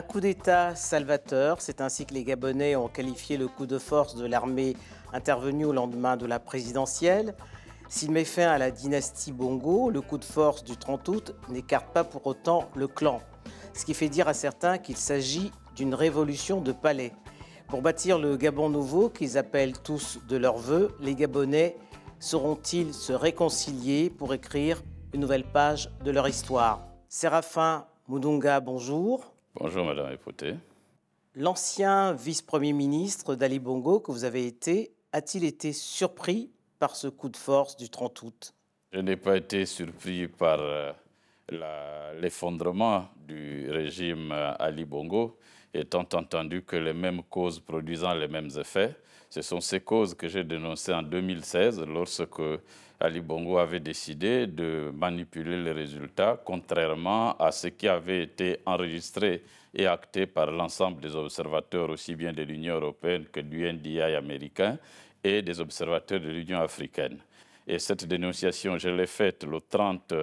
Un coup d'État salvateur, c'est ainsi que les Gabonais ont qualifié le coup de force de l'armée intervenu au lendemain de la présidentielle. S'il met fin à la dynastie Bongo, le coup de force du 30 août n'écarte pas pour autant le clan, ce qui fait dire à certains qu'il s'agit d'une révolution de palais. Pour bâtir le Gabon nouveau qu'ils appellent tous de leur vœu, les Gabonais sauront-ils se réconcilier pour écrire une nouvelle page de leur histoire? Séraphin Moudunga, bonjour. Bonjour Madame Epoté. L'ancien vice-premier ministre d'Ali Bongo que vous avez été, a-t-il été surpris par ce coup de force du 30 août? Je n'ai pas été surpris par euh, l'effondrement du régime euh, Ali Bongo, étant entendu que les mêmes causes produisant les mêmes effets, ce sont ces causes que j'ai dénoncées en 2016 lorsque Ali Bongo avait décidé de manipuler les résultats, contrairement à ce qui avait été enregistré et acté par l'ensemble des observateurs, aussi bien de l'Union européenne que du NDI américain, et des observateurs de l'Union africaine. Et cette dénonciation, je l'ai faite le 30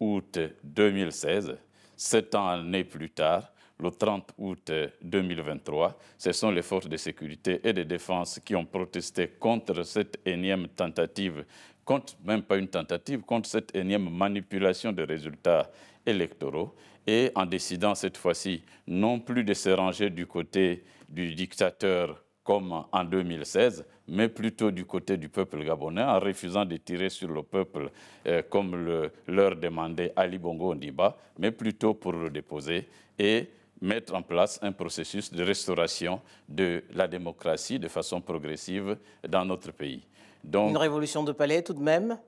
août 2016, sept années plus tard, le 30 août 2023. Ce sont les forces de sécurité et de défense qui ont protesté contre cette énième tentative, contre même pas une tentative, contre cette énième manipulation des résultats électoraux et en décidant cette fois-ci non plus de se ranger du côté du dictateur comme en 2016, mais plutôt du côté du peuple gabonais, en refusant de tirer sur le peuple euh, comme le, leur demandait Ali Bongo Ndiba, mais plutôt pour le déposer et mettre en place un processus de restauration de la démocratie de façon progressive dans notre pays. Donc, Une révolution de palais tout de même?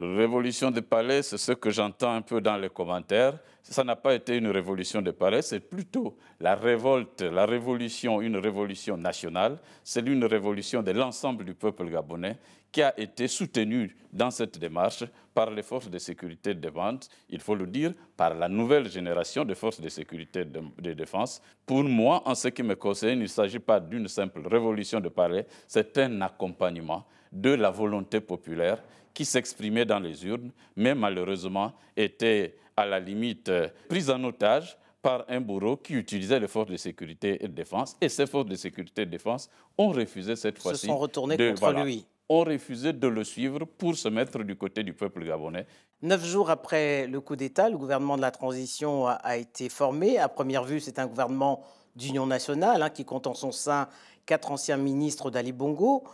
Révolution de palais, c'est ce que j'entends un peu dans les commentaires. Ça n'a pas été une révolution de palais, c'est plutôt la révolte, la révolution, une révolution nationale. C'est une révolution de l'ensemble du peuple gabonais qui a été soutenue dans cette démarche par les forces de sécurité de défense, il faut le dire, par la nouvelle génération de forces de sécurité de, défense. Pour moi, en ce qui me concerne, il ne s'agit pas d'une simple révolution de palais, c'est un accompagnement de la volonté populaire qui s'exprimait dans les urnes, mais malheureusement était à la limite euh, prise en otage par un bourreau qui utilisait les forces de sécurité et de défense. Et ces forces de sécurité et de défense ont refusé cette fois-ci. Se sont retournées contre lui. Ont refusé de le suivre pour se mettre du côté du peuple gabonais. Neuf jours après le coup d'État, le gouvernement de la transition a, été formé. À première vue, c'est un gouvernement d'union nationale hein, qui compte en son sein quatre anciens ministres d'Ali Bongo.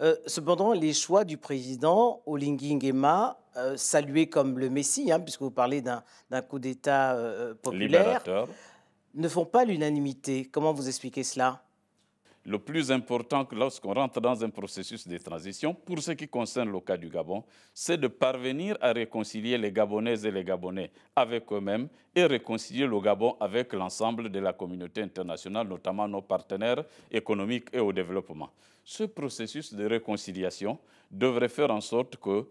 Euh, cependant, les choix du président Olingi Nguema, euh, salué comme le Messie, hein, puisque vous parlez d'un coup d'État euh, populaire, ne font pas l'unanimité. Comment vous expliquez cela? Le plus important lorsqu'on rentre dans un processus de transition, pour ce qui concerne le cas du Gabon, c'est de parvenir à réconcilier les Gabonaises et les Gabonais avec eux-mêmes et réconcilier le Gabon avec l'ensemble de la communauté internationale, notamment nos partenaires économiques et au développement. Ce processus de réconciliation devrait faire en sorte que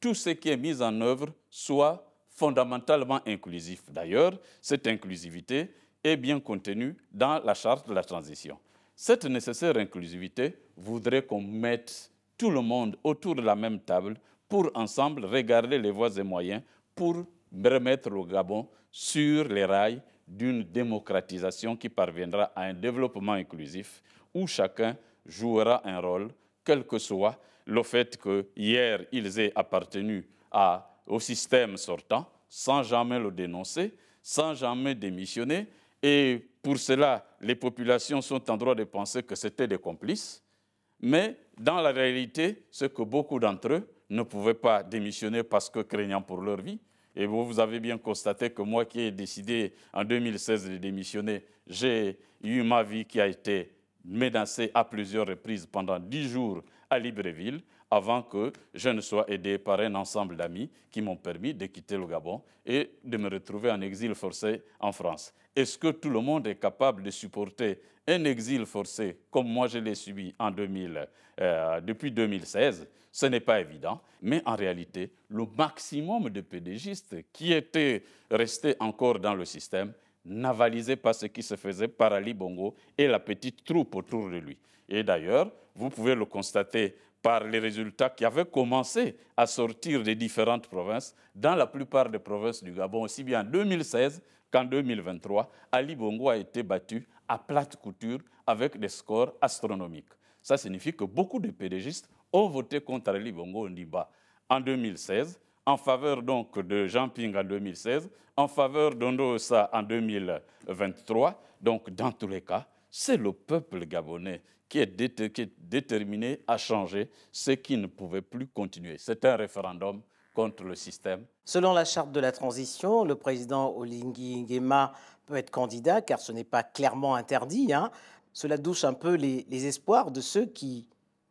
tout ce qui est mis en œuvre soit fondamentalement inclusif. D'ailleurs, cette inclusivité est bien contenue dans la charte de la transition. Cette nécessaire inclusivité voudrait qu'on mette tout le monde autour de la même table pour ensemble regarder les voies et moyens pour remettre le Gabon sur les rails d'une démocratisation qui parviendra à un développement inclusif où chacun jouera un rôle, quel que soit le fait que hier ils aient appartenu au système sortant, sans jamais le dénoncer, sans jamais démissionner, et pour cela, les populations sont en droit de penser que c'était des complices. Mais dans la réalité, c'est que beaucoup d'entre eux ne pouvaient pas démissionner parce que craignant pour leur vie. Et vous, vous avez bien constaté que moi qui ai décidé en 2016 de démissionner, j'ai eu ma vie qui a été menacée à plusieurs reprises pendant dix jours à Libreville avant que je ne sois aidé par un ensemble d'amis qui m'ont permis de quitter le Gabon et de me retrouver en exil forcé en France. Est-ce que tout le monde est capable de supporter un exil forcé comme moi je l'ai subi en 2000, euh, depuis 2016 Ce n'est pas évident, mais en réalité, le maximum de pédégistes qui étaient restés encore dans le système n'avalisait pas ce qui se faisait par Ali Bongo et la petite troupe autour de lui. Et d'ailleurs, vous pouvez le constater par les résultats qui avaient commencé à sortir des différentes provinces. Dans la plupart des provinces du Gabon, aussi bien en 2016 qu'en 2023, Ali Bongo a été battu à plate couture avec des scores astronomiques. Ça signifie que beaucoup de pédégistes ont voté contre Ali Bongo Ndiba en 2016, en faveur donc de Jean Ping en 2016, en faveur d'Ondo en 2023. Donc, dans tous les cas, c'est le peuple gabonais qui est, déterminé à changer ce qui ne pouvait plus continuer. C'est un référendum contre le système. Selon la charte de la transition, le président Olingi Nguema peut être candidat car ce n'est pas clairement interdit. Hein. Cela douche un peu les, espoirs de ceux qui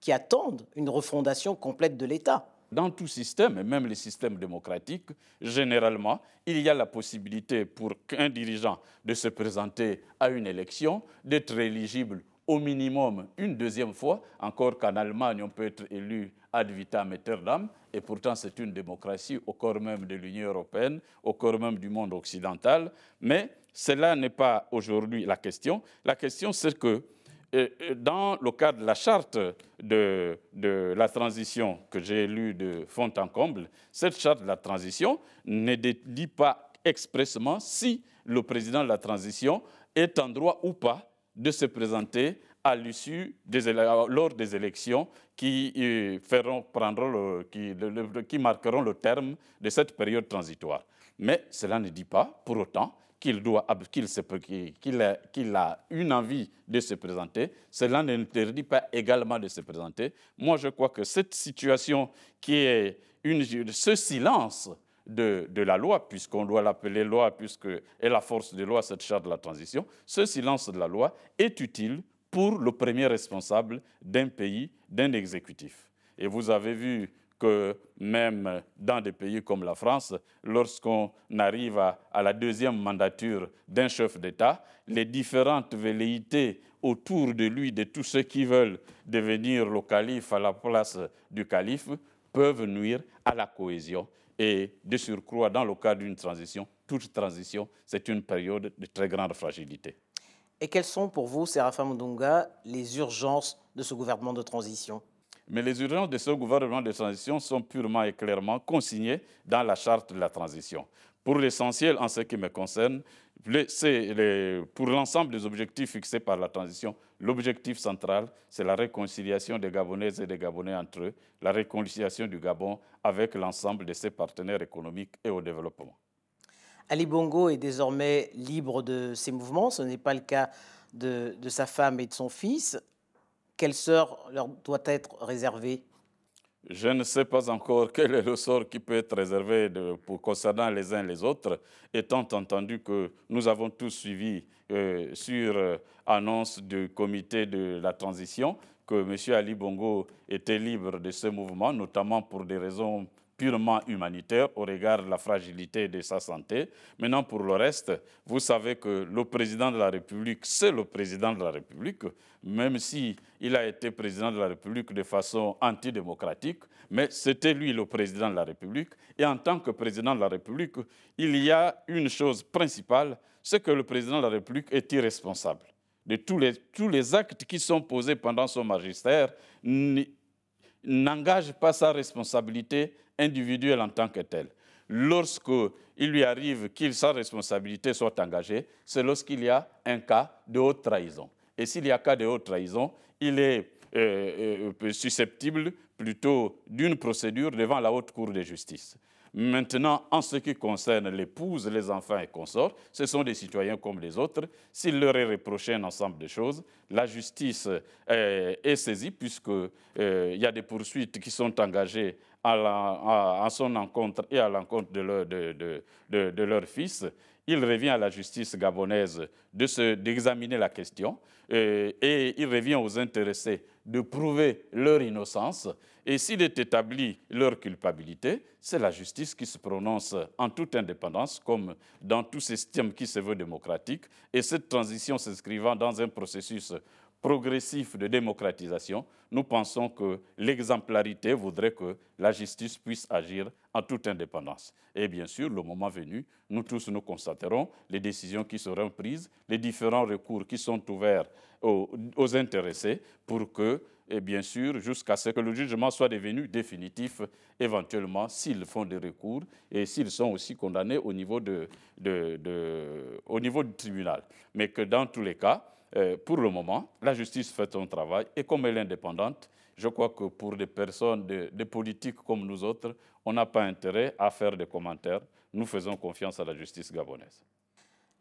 attendent une refondation complète de l'État. Dans tout système, et même les systèmes démocratiques, généralement, il y a la possibilité pour qu'un dirigeant de se présenter à une élection, d'être éligible au minimum une deuxième fois, encore qu'en Allemagne, on peut être élu ad vitam aeternam, et pourtant c'est une démocratie au corps même de l'Union européenne, au corps même du monde occidental, mais cela n'est pas aujourd'hui la question. La question, c'est que dans le cadre de la charte de, la transition que j'ai lue de fond en comble, cette charte de la transition ne dit pas expressément si le président de la transition est en droit ou pas de se présenter à l'issue lors des élections qui euh, feront prendre qui marqueront le terme de cette période transitoire. Mais cela ne dit pas pour autant qu'il doit, qu'il, a, qu'il a une envie de se présenter, cela n'interdit pas également de se présenter. Moi, je crois que cette situation qui est une, ce silence de, de la loi, puisqu'on doit l'appeler loi, puisque est la force de loi, cette charte de la transition, ce silence de la loi est utile pour le premier responsable d'un pays, d'un exécutif. Et vous avez vu que même dans des pays comme la France, lorsqu'on arrive à, la deuxième mandature d'un chef d'État, les différentes velléités autour de lui, de tous ceux qui veulent devenir le calife à la place du calife, peuvent nuire à la cohésion. Et de surcroît, dans le cas d'une transition, toute transition, c'est une période de très grande fragilité. Et quelles sont pour vous, Séraphin Mundunga, les urgences de ce gouvernement de transition? Mais les urgences de ce gouvernement de transition sont purement et clairement consignées dans la charte de la transition. Pour l'essentiel, en ce qui me concerne, pour l'ensemble des objectifs fixés par la transition, l'objectif central, c'est la réconciliation des Gabonaises et des Gabonais entre eux, la réconciliation du Gabon avec l'ensemble de ses partenaires économiques et au développement. Ali Bongo est désormais libre de ses mouvements, ce n'est pas le cas de, sa femme et de son fils quel sort leur doit être réservé? Je ne sais pas encore quel est le sort qui peut être réservé pour, concernant les uns les autres, étant entendu que nous avons tous suivi euh, sur euh, annonce du comité de la transition que M. Ali Bongo était libre de ce mouvement, notamment pour des raisons purement humanitaire au regard de la fragilité de sa santé. Maintenant, pour le reste, vous savez que le président de la République, c'est le président de la République, même si il a été président de la République de façon antidémocratique, mais c'était lui le président de la République. Et en tant que président de la République, il y a une chose principale, c'est que le président de la République est irresponsable de tous les, tous les actes qui sont posés pendant son magistère n'engage pas sa responsabilité individuelle en tant que telle. Lorsqu'il lui arrive qu'il sa responsabilité soit engagée, c'est lorsqu'il y a un cas de haute trahison. Et s'il y a cas de haute trahison, il est euh, euh, susceptible plutôt d'une procédure devant la haute cour de justice. Maintenant, en ce qui concerne l'épouse, les enfants et consorts, ce sont des citoyens comme les autres. S'il leur est reproché un ensemble de choses, la justice euh, est saisie puisqu'il euh, y a des poursuites qui sont engagées à, son encontre et à l'encontre de, leur, fils. Il revient à la justice gabonaise d'examiner la question euh, et il revient aux intéressés de prouver leur innocence. Et s'il est établi leur culpabilité, c'est la justice qui se prononce en toute indépendance, comme dans tout système qui se veut démocratique. Et cette transition s'inscrivant dans un processus progressif de démocratisation, nous pensons que l'exemplarité voudrait que la justice puisse agir en toute indépendance. Et bien sûr, le moment venu, nous tous nous constaterons les décisions qui seront prises, les différents recours qui sont ouverts aux, intéressés pour que et bien sûr jusqu'à ce que le jugement soit devenu définitif, éventuellement s'ils font des recours et s'ils sont aussi condamnés au niveau, de, au niveau du tribunal. Mais que dans tous les cas, euh, pour le moment, la justice fait son travail et comme elle est indépendante, je crois que pour des personnes, des politiques comme nous autres, on n'a pas intérêt à faire des commentaires. Nous faisons confiance à la justice gabonaise.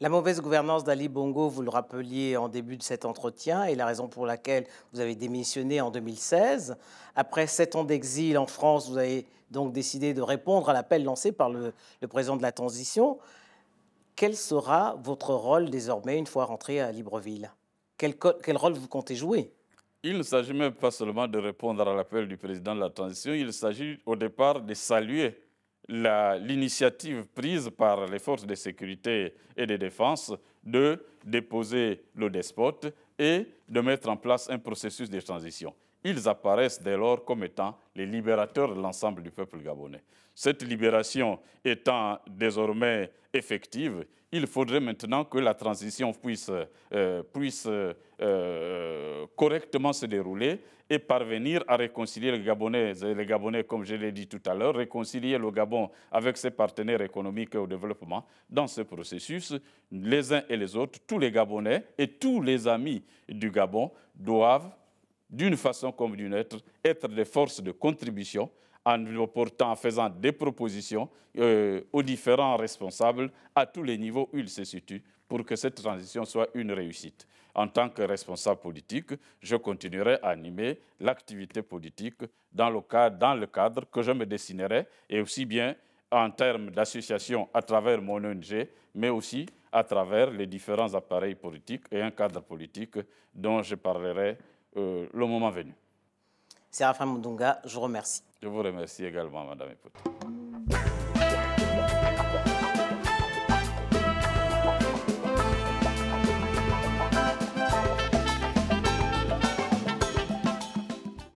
La mauvaise gouvernance d'Ali Bongo, vous le rappeliez en début de cet entretien, est la raison pour laquelle vous avez démissionné en 2016. Après sept ans d'exil en France, vous avez donc décidé de répondre à l'appel lancé par le, président de la transition. Quel sera votre rôle désormais une fois rentré à Libreville? Quel, quel rôle vous comptez jouer? Il ne s'agit même pas seulement de répondre à l'appel du président de la transition, il s'agit au départ de saluer l'initiative prise par les forces de sécurité et de défense de déposer le despote et de mettre en place un processus de transition. Ils apparaissent dès lors comme étant les libérateurs de l'ensemble du peuple gabonais. Cette libération étant désormais effective, il faudrait maintenant que la transition puisse, euh, puisse euh, correctement se dérouler et parvenir à réconcilier les Gabonais, les Gabonais, comme je l'ai dit tout à l'heure, réconcilier le Gabon avec ses partenaires économiques et au développement. Dans ce processus, les uns et les autres, tous les Gabonais et tous les amis du Gabon doivent, d'une façon comme d'une autre, être des forces de contribution en portant, en faisant des propositions euh, aux différents responsables à tous les niveaux où ils se situent pour que cette transition soit une réussite. En tant que responsable politique, je continuerai à animer l'activité politique dans le, cadre, dans le cadre que je me dessinerai, et aussi bien en termes d'association à travers mon ONG, mais aussi à travers les différents appareils politiques et un cadre politique dont je parlerai euh, le moment venu. Séraphin Mundunga, je vous remercie. Je vous remercie également, Madame Epote.